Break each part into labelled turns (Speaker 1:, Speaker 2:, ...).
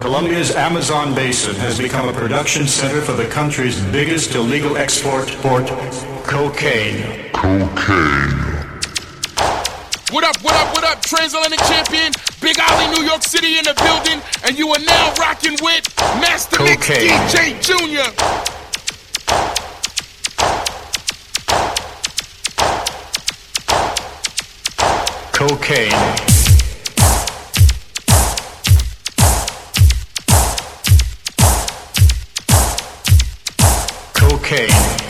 Speaker 1: Colombia's Amazon basin has become a production center for the country's biggest illegal export, port, cocaine.
Speaker 2: Cocaine.
Speaker 3: What up, what up, what up, Transatlantic Champion, Big Ollie, New York City in the building, and you are now rocking with Master Mix DJ Junior.
Speaker 1: Cocaine. Cocaine.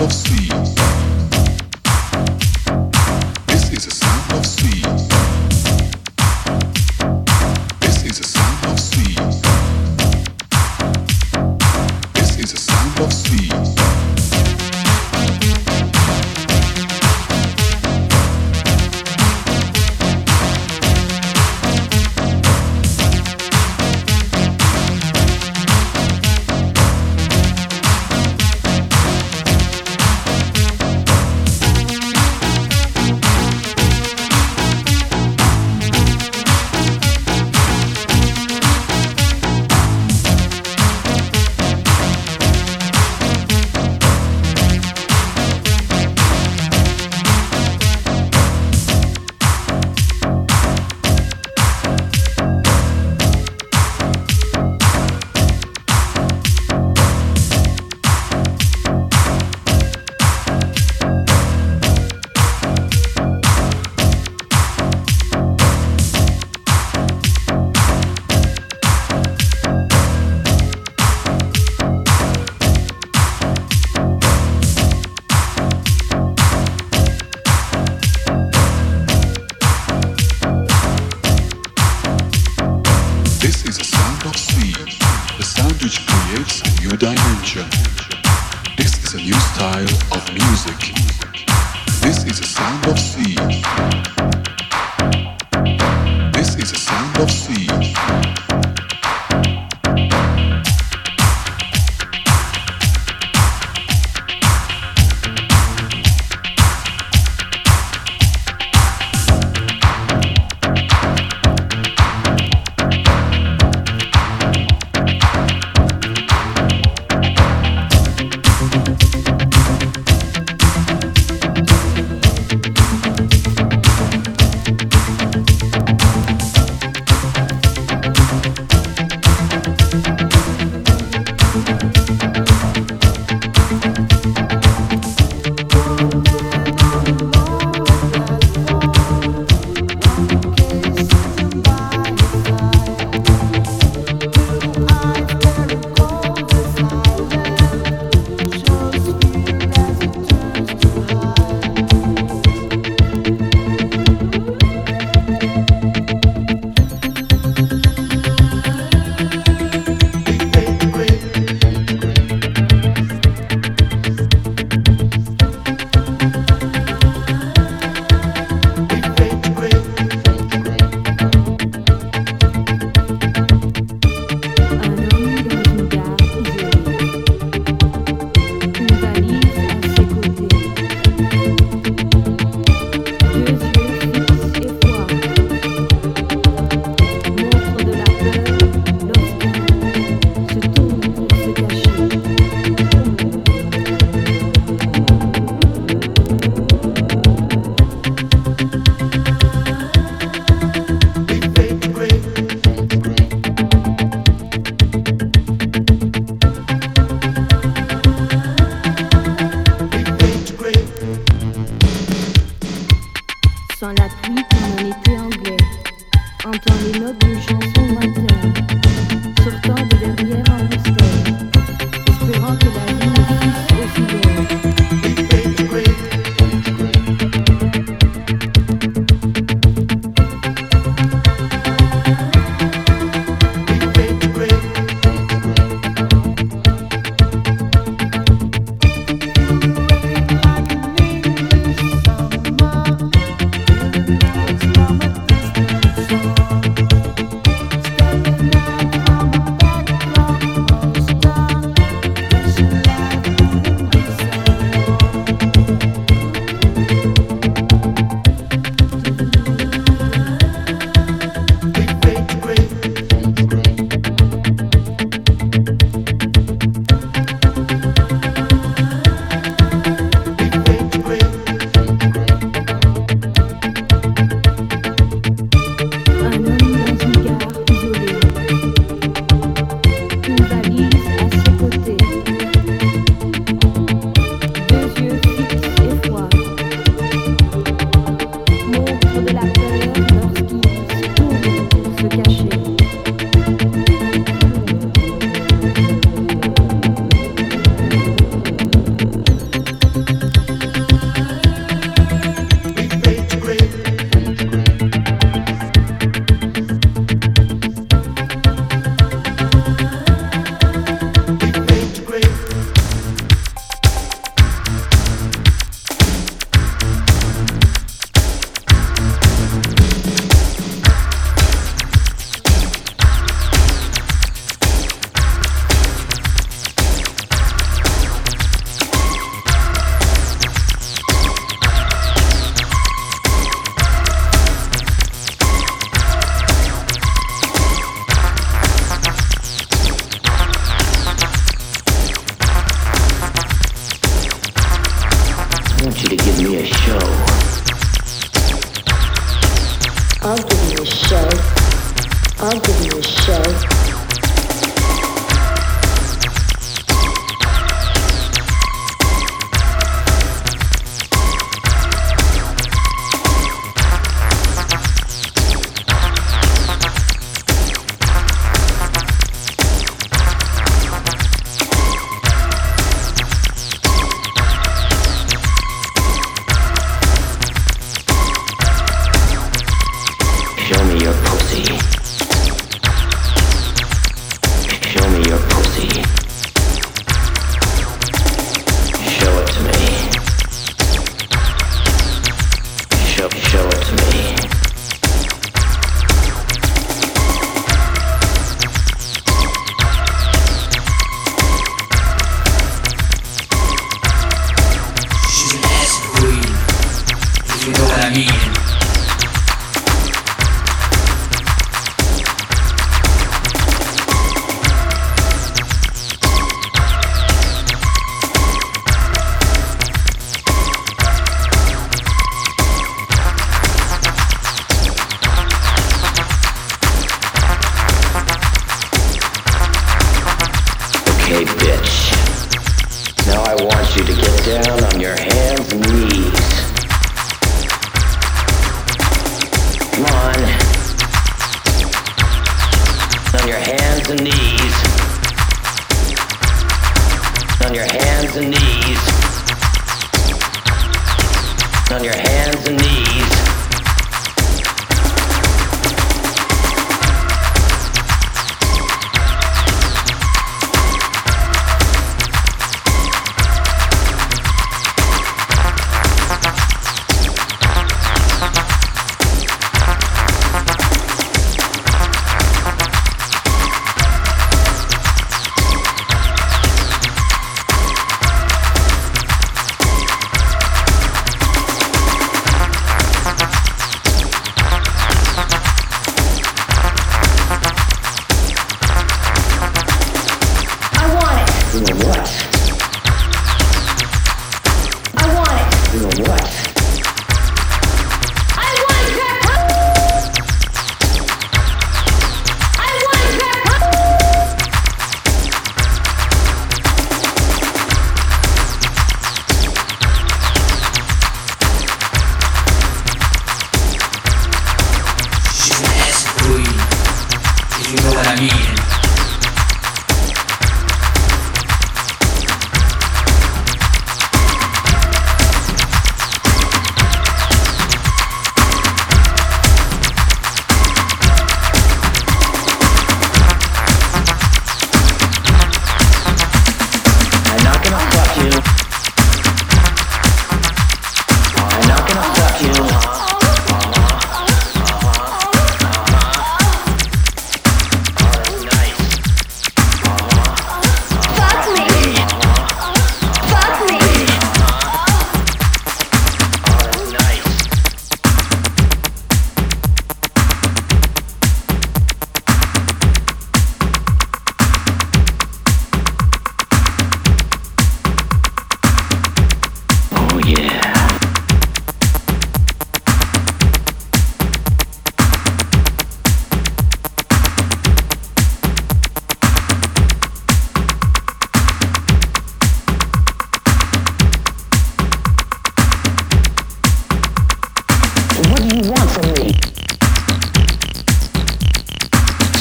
Speaker 4: você.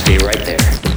Speaker 4: Stay right there.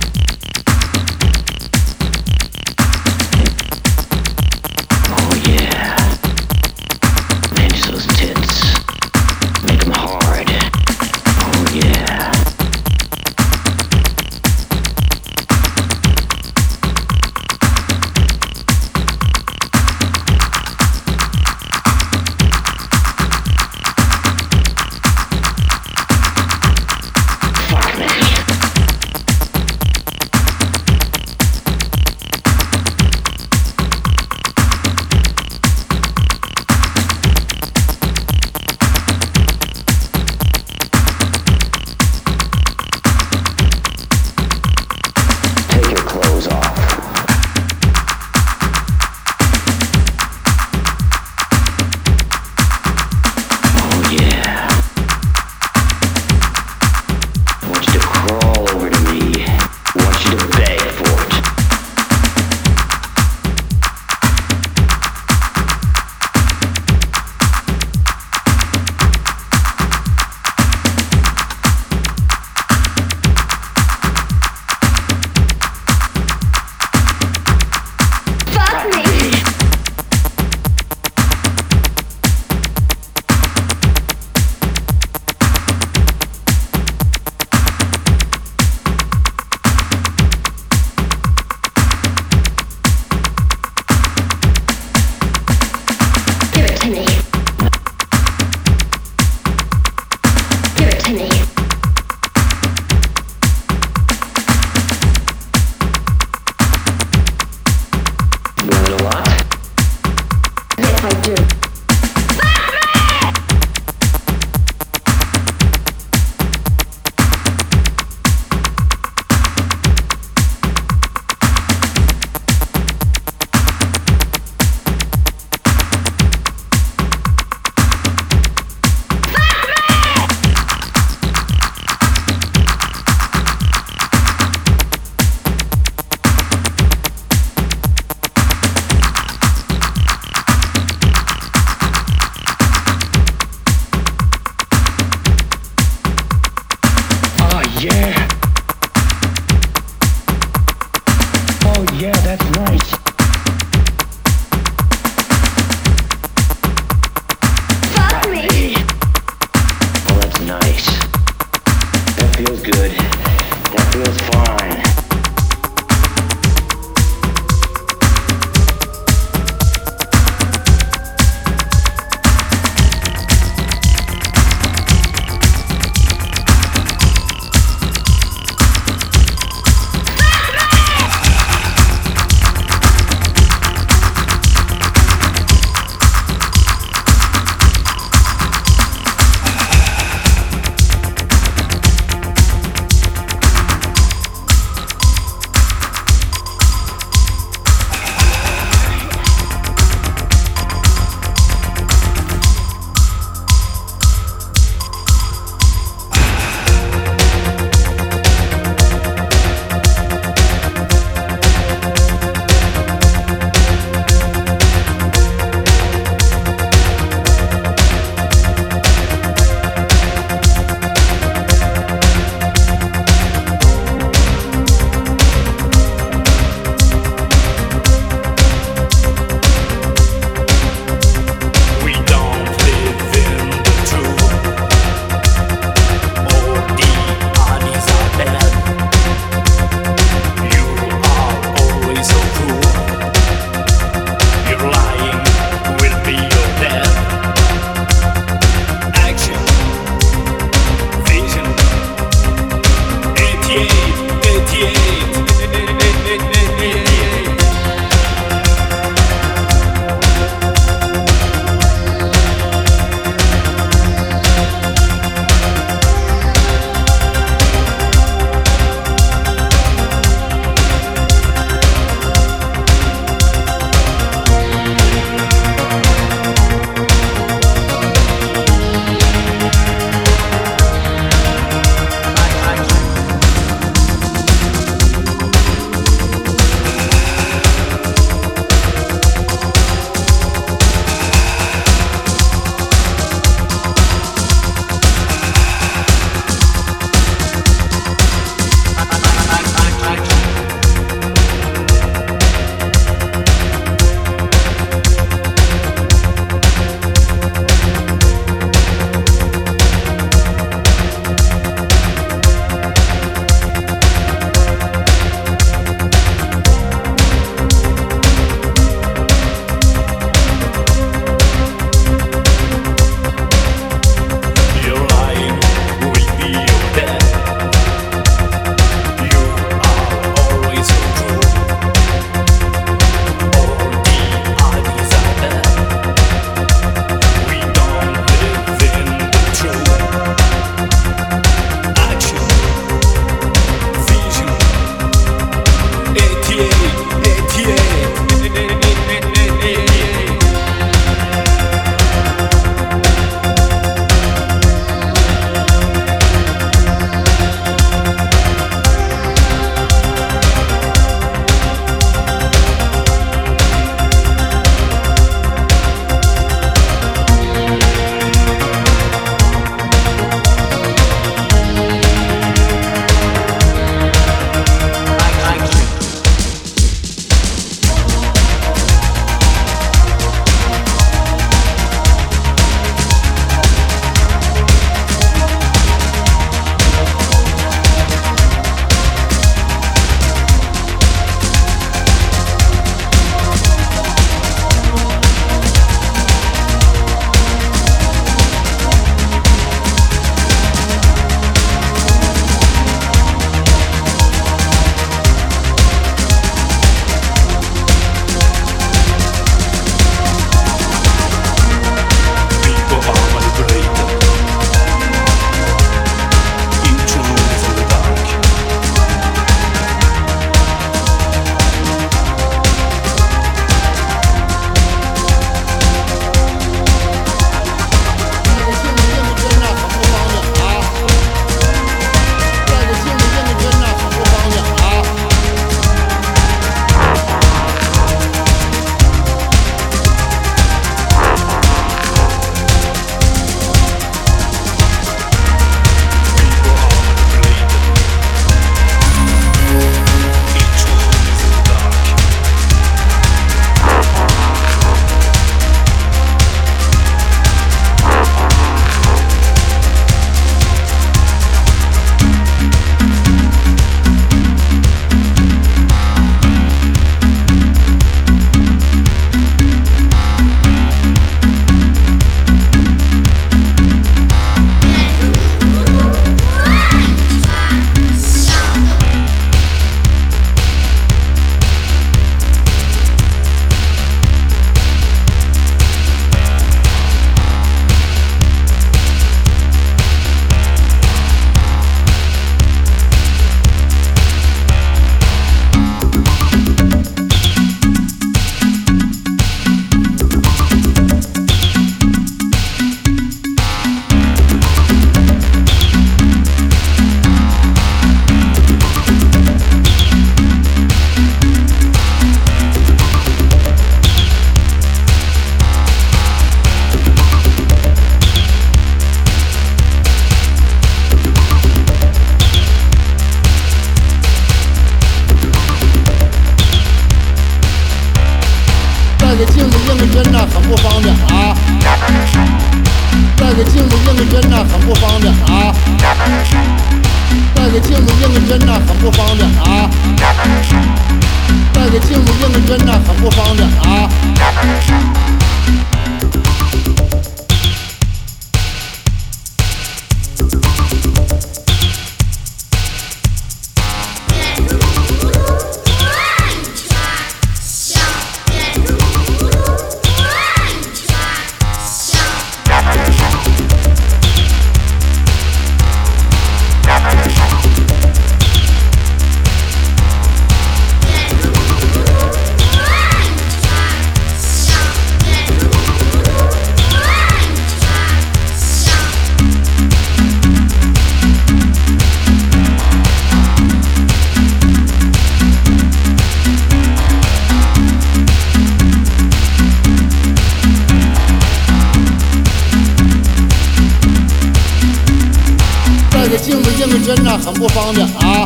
Speaker 4: 真的很不方便啊。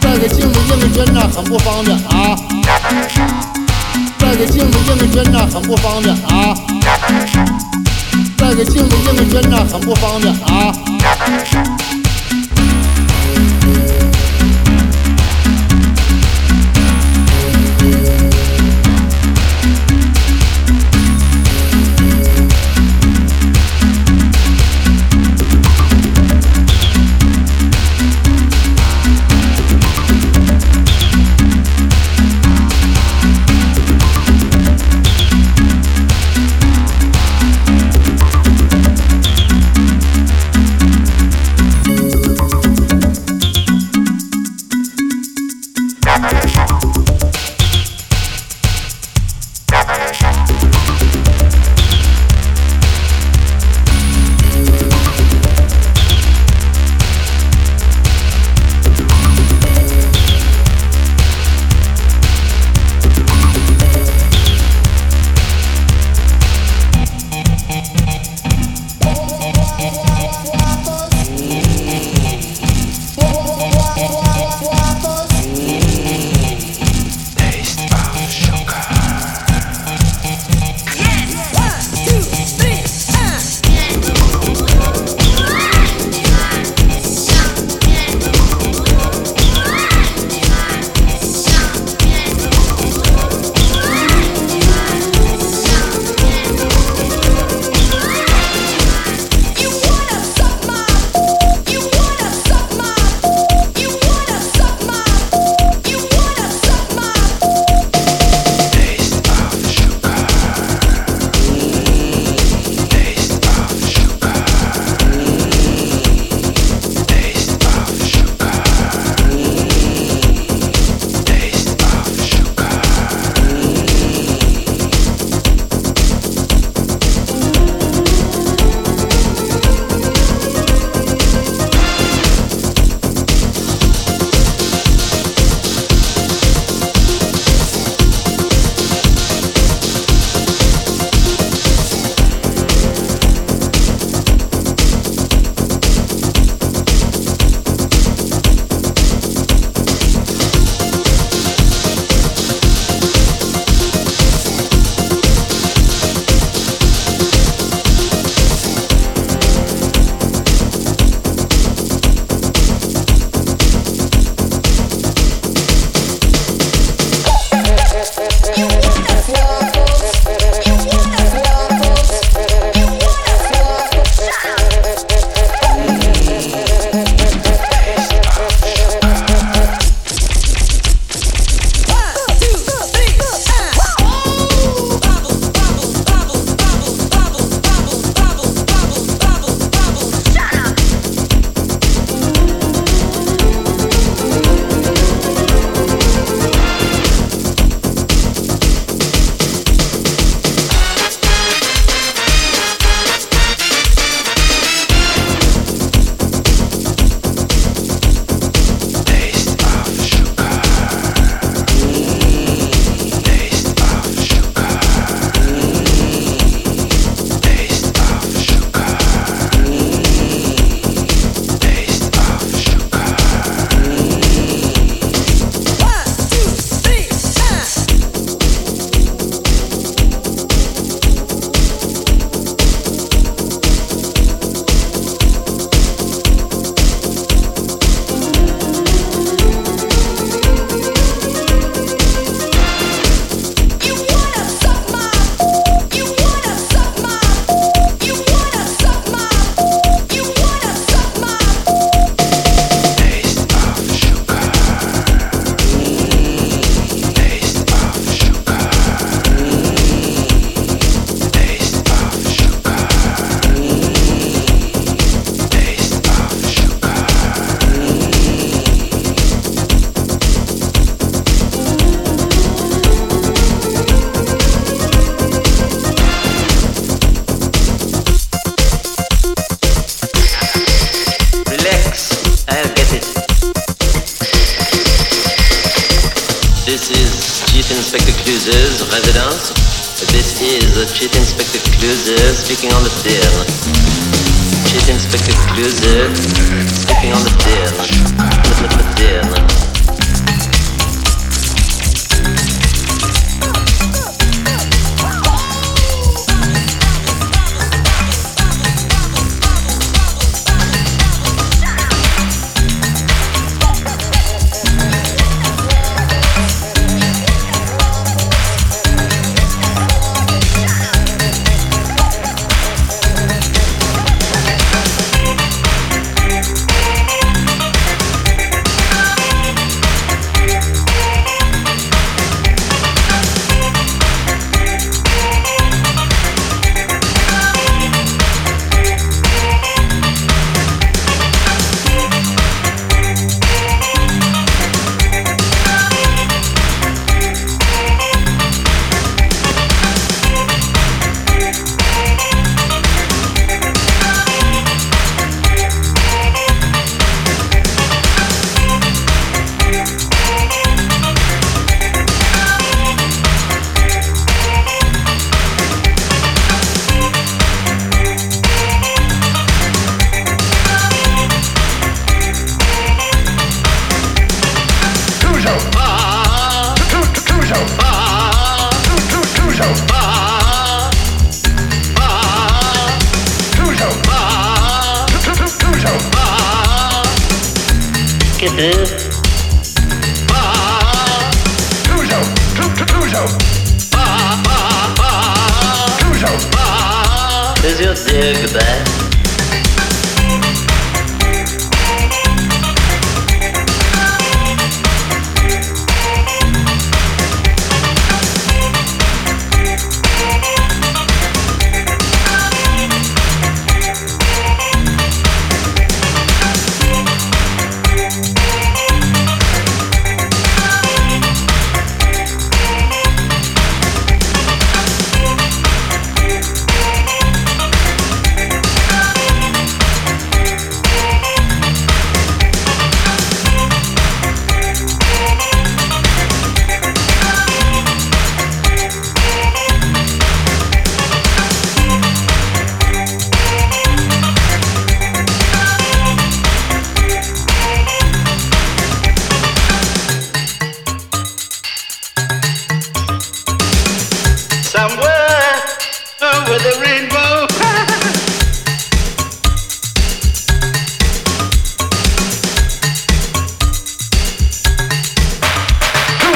Speaker 4: 带个镜子认个真的很不方便啊。带个镜子认个真的很不方便啊。带个镜子认个真的很不方便啊。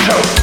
Speaker 5: hope.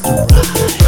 Speaker 5: to ride.